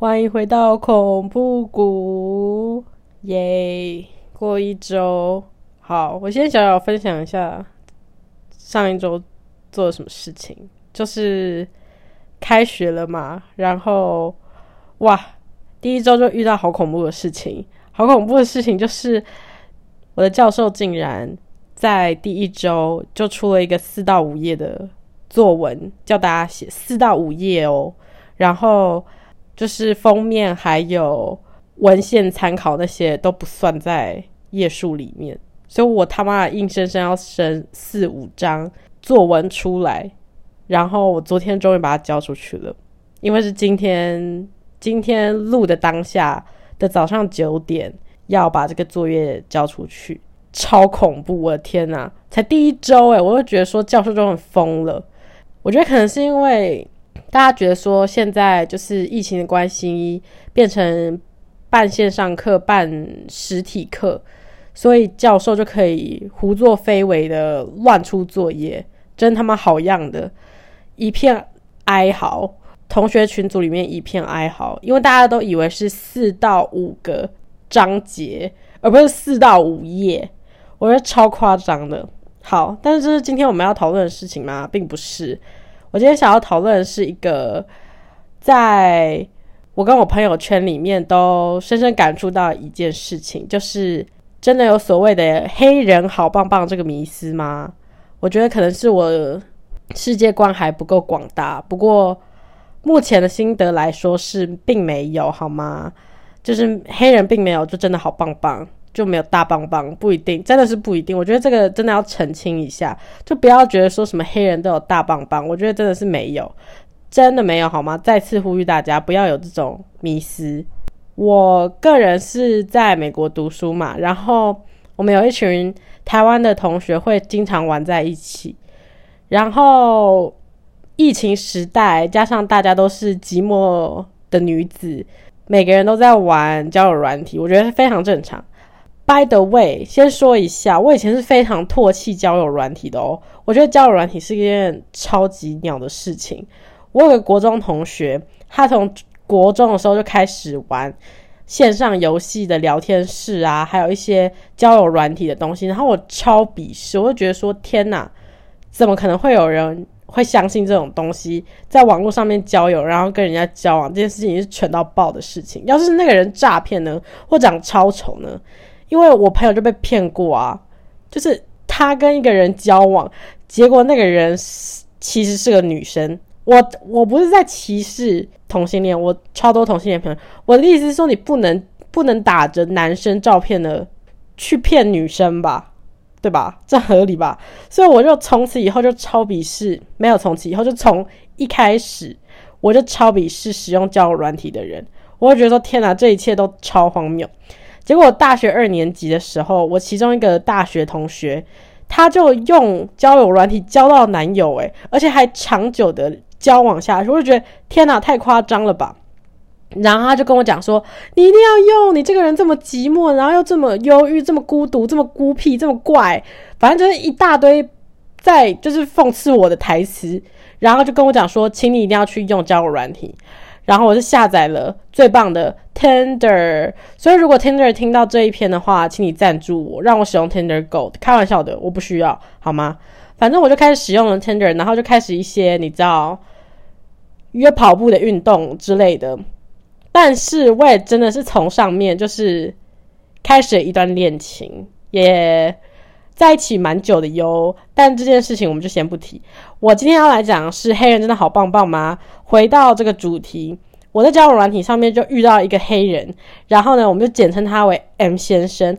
欢迎回到恐怖谷，耶！过一周，好，我先小小分享一下上一周做了什么事情，就是开学了嘛，然后哇，第一周就遇到好恐怖的事情，好恐怖的事情就是我的教授竟然在第一周就出了一个四到五页的作文，叫大家写四到五页哦，然后。就是封面还有文献参考那些都不算在页数里面，所以我他妈硬生生要生四五张作文出来，然后我昨天终于把它交出去了，因为是今天今天录的当下的早上九点要把这个作业交出去，超恐怖！我的天呐，才第一周诶，我就觉得说教授就很疯了，我觉得可能是因为。大家觉得说现在就是疫情的关系，变成半线上课、半实体课，所以教授就可以胡作非为的乱出作业，真他妈好样的！一片哀嚎，同学群组里面一片哀嚎，因为大家都以为是四到五个章节，而不是四到五页，我觉得超夸张的。好，但是这是今天我们要讨论的事情吗？并不是。我今天想要讨论的是一个，在我跟我朋友圈里面都深深感触到一件事情，就是真的有所谓的黑人好棒棒这个迷思吗？我觉得可能是我世界观还不够广大，不过目前的心得来说是并没有，好吗？就是黑人并没有就真的好棒棒。就没有大棒棒，不一定，真的是不一定。我觉得这个真的要澄清一下，就不要觉得说什么黑人都有大棒棒，我觉得真的是没有，真的没有，好吗？再次呼吁大家不要有这种迷思。我个人是在美国读书嘛，然后我们有一群台湾的同学会经常玩在一起，然后疫情时代加上大家都是寂寞的女子，每个人都在玩交友软体，我觉得非常正常。By the way，先说一下，我以前是非常唾弃交友软体的哦。我觉得交友软体是一件超级鸟的事情。我有个国中同学，他从国中的时候就开始玩线上游戏的聊天室啊，还有一些交友软体的东西。然后我超鄙视，我就觉得说：天哪，怎么可能会有人会相信这种东西，在网络上面交友，然后跟人家交往，这件事情是蠢到爆的事情。要是那个人诈骗呢，或长超丑呢？因为我朋友就被骗过啊，就是他跟一个人交往，结果那个人其实是个女生。我我不是在歧视同性恋，我超多同性恋朋友。我的意思是说，你不能不能打着男生照片的去骗女生吧，对吧？这合理吧？所以我就从此以后就超鄙视，没有从此以后，就从一开始我就超鄙视使用交友软体的人。我会觉得说，天哪，这一切都超荒谬。结果大学二年级的时候，我其中一个大学同学，他就用交友软体交到男友，诶，而且还长久的交往下去，我就觉得天哪，太夸张了吧！然后他就跟我讲说：“你一定要用，你这个人这么寂寞，然后又这么忧郁，这么孤独，这么孤僻，这么怪，反正就是一大堆在就是讽刺我的台词。”然后就跟我讲说：“请你一定要去用交友软体。”然后我就下载了最棒的 Tinder，所以如果 Tinder 听到这一篇的话，请你赞助我，让我使用 Tinder Gold。开玩笑的，我不需要，好吗？反正我就开始使用了 Tinder，然后就开始一些你知道约跑步的运动之类的。但是我也真的是从上面就是开始一段恋情，也。在一起蛮久的哟，但这件事情我们就先不提。我今天要来讲是黑人真的好棒棒吗？回到这个主题，我在交友软体上面就遇到一个黑人，然后呢，我们就简称他为 M 先生。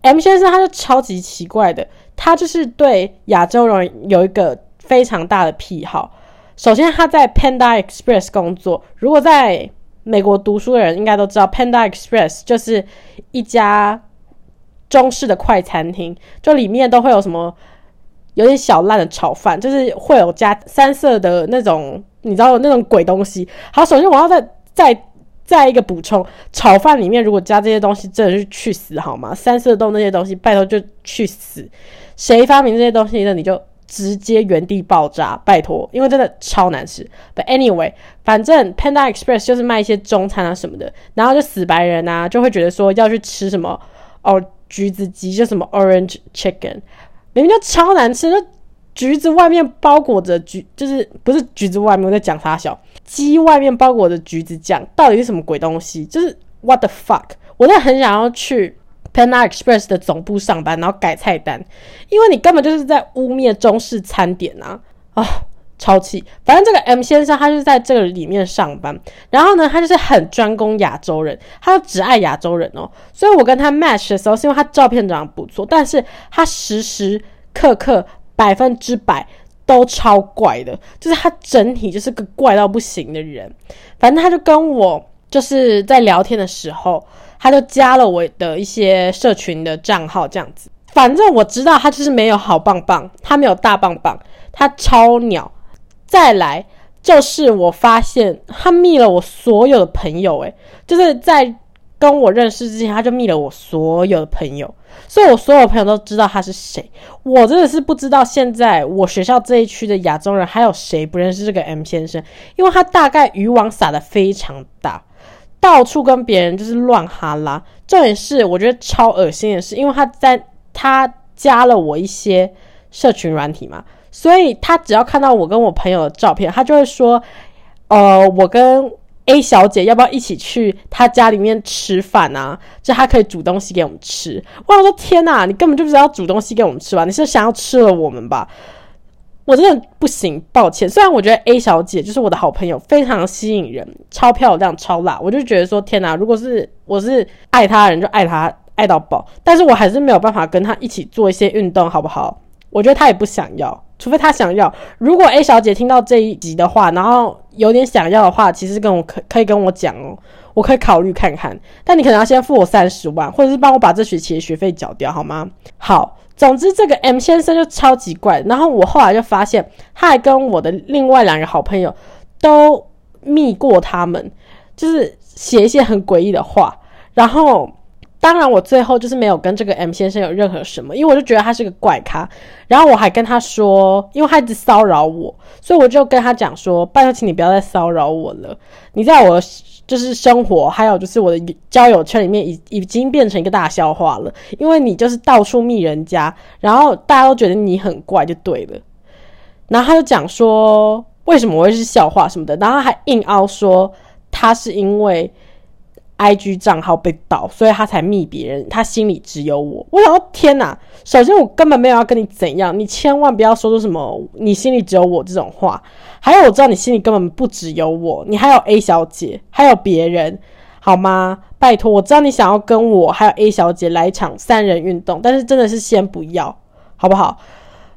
M 先生他就超级奇怪的，他就是对亚洲人有一个非常大的癖好。首先他在 Panda Express 工作，如果在美国读书的人应该都知道，Panda Express 就是一家。中式的快餐厅，就里面都会有什么有点小烂的炒饭，就是会有加三色的那种，你知道那种鬼东西。好，首先我要再再再一个补充，炒饭里面如果加这些东西，真的是去死好吗？三色豆那些东西，拜托就去死！谁发明这些东西的，你就直接原地爆炸，拜托，因为真的超难吃。But anyway，反正 Panda Express 就是卖一些中餐啊什么的，然后就死白人啊就会觉得说要去吃什么哦橘子鸡，就什么 Orange Chicken，明明就超难吃，那橘子外面包裹着橘，就是不是橘子外面我在讲啥小鸡外面包裹着橘子酱，到底是什么鬼东西？就是 What the fuck！我真的很想要去。Panda Express 的总部上班，然后改菜单，因为你根本就是在污蔑中式餐点啊！啊、超气！反正这个 M 先生他就在这个里面上班，然后呢，他就是很专攻亚洲人，他就只爱亚洲人哦。所以我跟他 match 的时候，是因为他照片长得不错，但是他时时刻刻百分之百都超怪的，就是他整体就是个怪到不行的人。反正他就跟我就是在聊天的时候。他就加了我的一些社群的账号，这样子。反正我知道他就是没有好棒棒，他没有大棒棒，他超鸟。再来就是我发现他密了我所有的朋友，诶，就是在跟我认识之前，他就密了我所有的朋友，所以我所有朋友都知道他是谁。我真的是不知道现在我学校这一区的亚洲人还有谁不认识这个 M 先生，因为他大概渔网撒的非常大。到处跟别人就是乱哈拉，重点是我觉得超恶心的是，因为他在他加了我一些社群软体嘛，所以他只要看到我跟我朋友的照片，他就会说，呃，我跟 A 小姐要不要一起去她家里面吃饭啊？就她可以煮东西给我们吃。我想说天哪，你根本就不是要煮东西给我们吃吧？你是想要吃了我们吧？我真的不行，抱歉。虽然我觉得 A 小姐就是我的好朋友，非常吸引人，超漂亮、超辣，我就觉得说天哪！如果是我是爱她的人，就爱她爱到爆。但是我还是没有办法跟她一起做一些运动，好不好？我觉得她也不想要，除非他想要。如果 A 小姐听到这一集的话，然后有点想要的话，其实跟我可可以跟我讲哦，我可以考虑看看。但你可能要先付我三十万，或者是帮我把这学期的学费缴掉，好吗？好。总之，这个 M 先生就超级怪。然后我后来就发现，他还跟我的另外两个好朋友都密过他们，就是写一些很诡异的话。然后，当然我最后就是没有跟这个 M 先生有任何什么，因为我就觉得他是个怪咖。然后我还跟他说，因为他一直骚扰我，所以我就跟他讲说：“拜托，请你不要再骚扰我了。你在我。”就是生活，还有就是我的交友圈里面已已经变成一个大笑话了，因为你就是到处密人家，然后大家都觉得你很怪，就对了。然后他就讲说，为什么我会是笑话什么的，然后还硬凹说他是因为。IG 账号被盗，所以他才密别人。他心里只有我。我想说，天哪！首先，我根本没有要跟你怎样，你千万不要说出什么“你心里只有我”这种话。还有，我知道你心里根本不只有我，你还有 A 小姐，还有别人，好吗？拜托，我知道你想要跟我还有 A 小姐来一场三人运动，但是真的是先不要，好不好？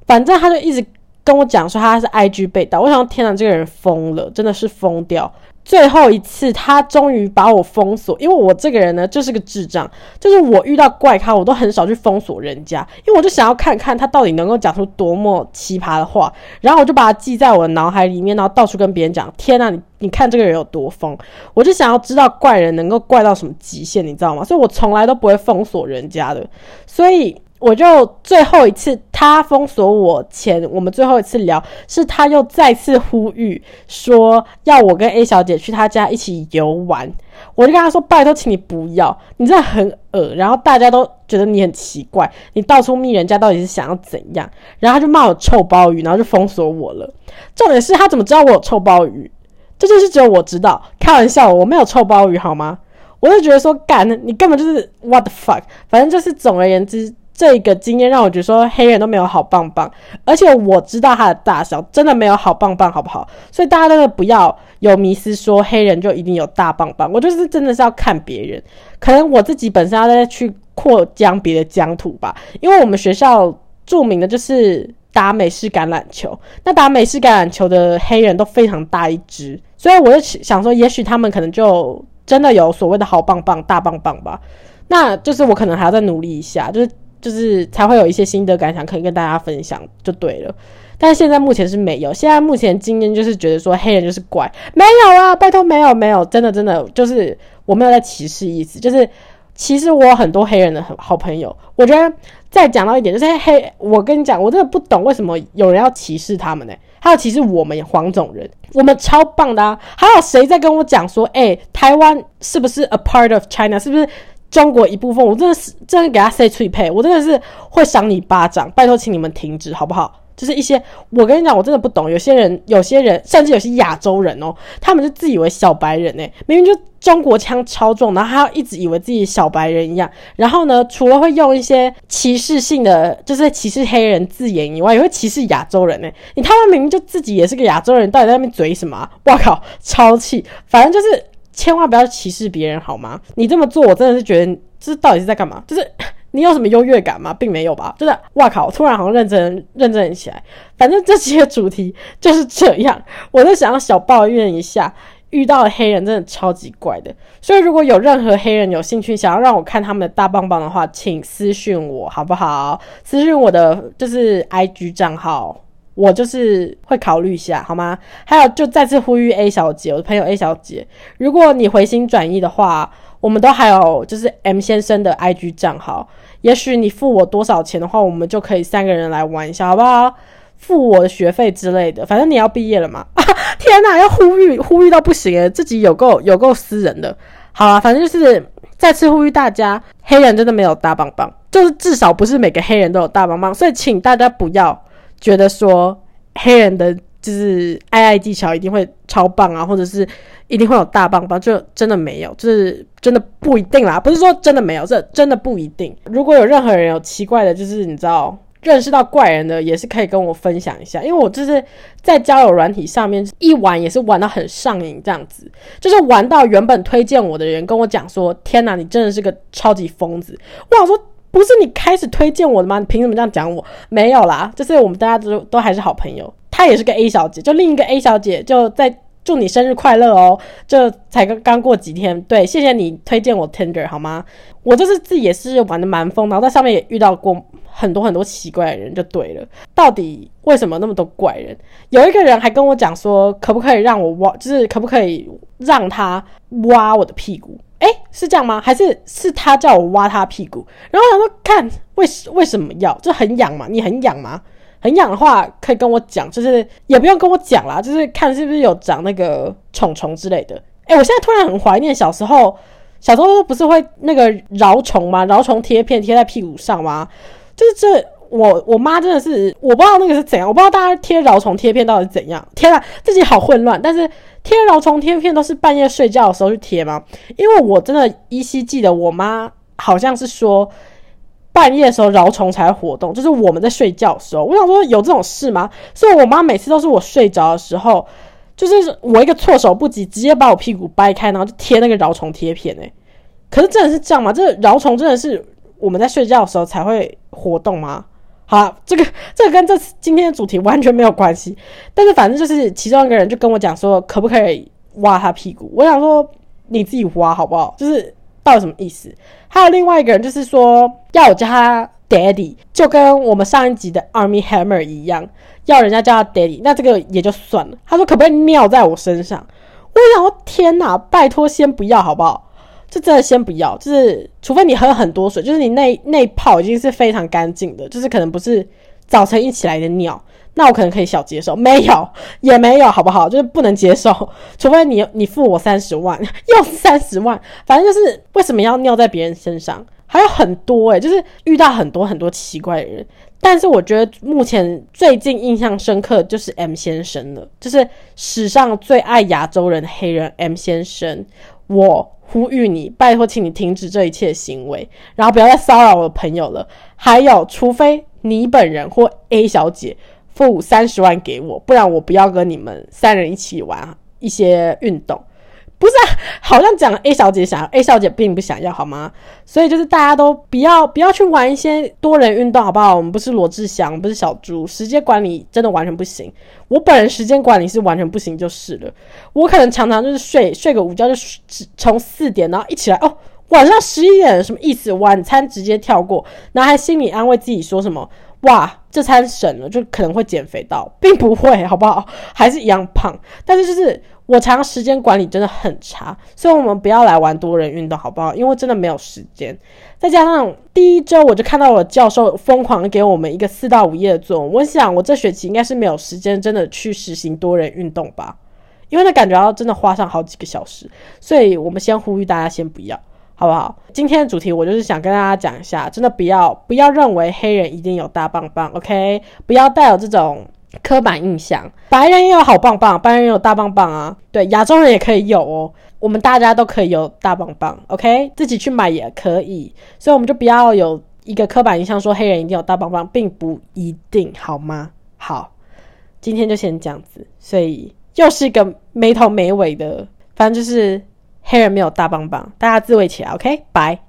反正他就一直跟我讲说他是 IG 被盗。我想，天哪，这个人疯了，真的是疯掉。最后一次，他终于把我封锁，因为我这个人呢就是个智障，就是我遇到怪咖，我都很少去封锁人家，因为我就想要看看他到底能够讲出多么奇葩的话，然后我就把它记在我的脑海里面，然后到处跟别人讲。天呐，你你看这个人有多疯，我就想要知道怪人能够怪到什么极限，你知道吗？所以我从来都不会封锁人家的，所以。我就最后一次，他封锁我前，我们最后一次聊，是他又再次呼吁说要我跟 A 小姐去他家一起游玩。我就跟他说：“拜托，请你不要，你真的很恶。”然后大家都觉得你很奇怪，你到处密人家到底是想要怎样？然后他就骂我臭鲍鱼，然后就封锁我了。重点是他怎么知道我有臭鲍鱼？这件事只有我知道。开玩笑，我没有臭鲍鱼好吗？我就觉得说，干，你根本就是 what the fuck。反正就是总而言之。这个经验让我觉得说黑人都没有好棒棒，而且我知道他的大小真的没有好棒棒，好不好？所以大家真的不要有迷思，说黑人就一定有大棒棒。我就是真的是要看别人，可能我自己本身要再去扩疆别的疆土吧。因为我们学校著名的就是打美式橄榄球，那打美式橄榄球的黑人都非常大一只，所以我就想说，也许他们可能就真的有所谓的好棒棒、大棒棒吧。那就是我可能还要再努力一下，就是。就是才会有一些心得感想可以跟大家分享就对了，但是现在目前是没有。现在目前经验就是觉得说黑人就是怪，没有啊，拜托没有没有，真的真的就是我没有在歧视意思，就是其实我有很多黑人的很好朋友，我觉得再讲到一点，就是黑，我跟你讲，我真的不懂为什么有人要歧视他们呢？还有歧视我们黄种人，我们超棒的啊！还有谁在跟我讲说，哎、台湾是不是 a part of China？是不是中国一部分？我真的是真的给他 say 脆配，我真的是会赏你巴掌，拜托，请你们停止好不好？就是一些，我跟你讲，我真的不懂。有些人，有些人，甚至有些亚洲人哦，他们就自以为小白人诶，明明就中国腔超重，然后他一直以为自己小白人一样。然后呢，除了会用一些歧视性的，就是歧视黑人字眼以外，也会歧视亚洲人诶。你他们明明就自己也是个亚洲人，到底在那边嘴什么啊？哇靠，超气！反正就是千万不要歧视别人好吗？你这么做，我真的是觉得这到底是在干嘛？就是。你有什么优越感吗？并没有吧，就是哇靠！突然好像认真认真起来。反正这些主题就是这样，我就想要小抱怨一下，遇到的黑人真的超级怪的。所以如果有任何黑人有兴趣想要让我看他们的大棒棒的话，请私讯我好不好？私讯我的就是 IG 账号，我就是会考虑一下好吗？还有就再次呼吁 A 小姐，我的朋友 A 小姐，如果你回心转意的话，我们都还有就是 M 先生的 IG 账号。也许你付我多少钱的话，我们就可以三个人来玩一下，好不好？付我的学费之类的，反正你要毕业了嘛。天哪，要呼吁呼吁到不行，自己有够有够私人的。好啊，反正就是再次呼吁大家，黑人真的没有大棒棒，就是至少不是每个黑人都有大棒棒，所以请大家不要觉得说黑人的。就是爱爱技巧一定会超棒啊，或者是一定会有大棒棒，就真的没有，就是真的不一定啦。不是说真的没有，这真的不一定。如果有任何人有奇怪的，就是你知道认识到怪人的，也是可以跟我分享一下。因为我就是在交友软体上面一玩也是玩到很上瘾，这样子，就是玩到原本推荐我的人跟我讲说：“天哪，你真的是个超级疯子！”我想说，不是你开始推荐我的吗？你凭什么这样讲我？没有啦，就是我们大家都都还是好朋友。她也是个 A 小姐，就另一个 A 小姐就在祝你生日快乐哦，就才刚刚过几天，对，谢谢你推荐我 Tinder 好吗？我就是自己也是玩的蛮疯，然后在上面也遇到过很多很多奇怪的人，就对了。到底为什么那么多怪人？有一个人还跟我讲说，可不可以让我挖，就是可不可以让他挖我的屁股？诶，是这样吗？还是是他叫我挖他屁股？然后我想说，看为为什么要？这很痒吗？你很痒吗？很痒的话，可以跟我讲，就是也不用跟我讲啦，就是看是不是有长那个虫虫之类的。哎、我现在突然很怀念小时候，小时候不是会那个饶虫吗？饶虫贴片贴在屁股上吗？就是这，我我妈真的是，我不知道那个是怎样，我不知道大家贴蛲虫贴片到底怎样。天啊，自己好混乱。但是贴蛲虫贴片都是半夜睡觉的时候去贴吗？因为我真的依稀记得，我妈好像是说。半夜的时候，蛲虫才活动，就是我们在睡觉的时候。我想说，有这种事吗？所以我妈每次都是我睡着的时候，就是我一个措手不及，直接把我屁股掰开，然后就贴那个蛲虫贴片。诶，可是真的是这样吗？这蛲虫真的是我们在睡觉的时候才会活动吗？好，这个这个跟这次今天的主题完全没有关系。但是反正就是其中一个人就跟我讲说，可不可以挖他屁股？我想说你自己挖好不好？就是。到底什么意思？还有另外一个人，就是说要我叫他 Daddy，就跟我们上一集的 Army Hammer 一样，要人家叫他 Daddy。那这个也就算了。他说可不可以尿在我身上？我想说天哪，拜托先不要好不好？就真的先不要，就是除非你喝很多水，就是你那那泡已经是非常干净的，就是可能不是早晨一起来的尿。那我可能可以小接受，没有也没有，好不好？就是不能接受，除非你你付我三十万，又三十万，反正就是为什么要尿在别人身上？还有很多诶、就是遇到很多很多奇怪的人。但是我觉得目前最近印象深刻就是 M 先生了，就是史上最爱亚洲人黑人 M 先生。我呼吁你，拜托，请你停止这一切行为，然后不要再骚扰我的朋友了。还有，除非你本人或 A 小姐。付三十万给我，不然我不要跟你们三人一起玩一些运动。不是啊，好像讲 A 小姐想要，A 小姐并不想要，好吗？所以就是大家都不要不要去玩一些多人运动，好不好？我们不是罗志祥，不是小猪，时间管理真的完全不行。我本人时间管理是完全不行，就是了。我可能常常就是睡睡个午觉，就从四点然后一起来哦，晚上十一点什么意思？晚餐直接跳过，然后还心里安慰自己说什么？哇，这餐省了就可能会减肥到，并不会，好不好？还是一样胖。但是就是我长时间管理真的很差，所以我们不要来玩多人运动，好不好？因为真的没有时间。再加上第一周我就看到我教授疯狂给我们一个四到五页的作文，我想我这学期应该是没有时间真的去实行多人运动吧，因为那感觉要真的花上好几个小时。所以我们先呼吁大家先不要。好不好？今天的主题我就是想跟大家讲一下，真的不要不要认为黑人一定有大棒棒，OK？不要带有这种刻板印象，白人也有好棒棒，白人也有大棒棒啊。对，亚洲人也可以有哦，我们大家都可以有大棒棒，OK？自己去买也可以，所以我们就不要有一个刻板印象说黑人一定有大棒棒，并不一定，好吗？好，今天就先这样子，所以又是一个没头没尾的，反正就是。黑人没有大棒棒，大家自慰起来，OK，拜。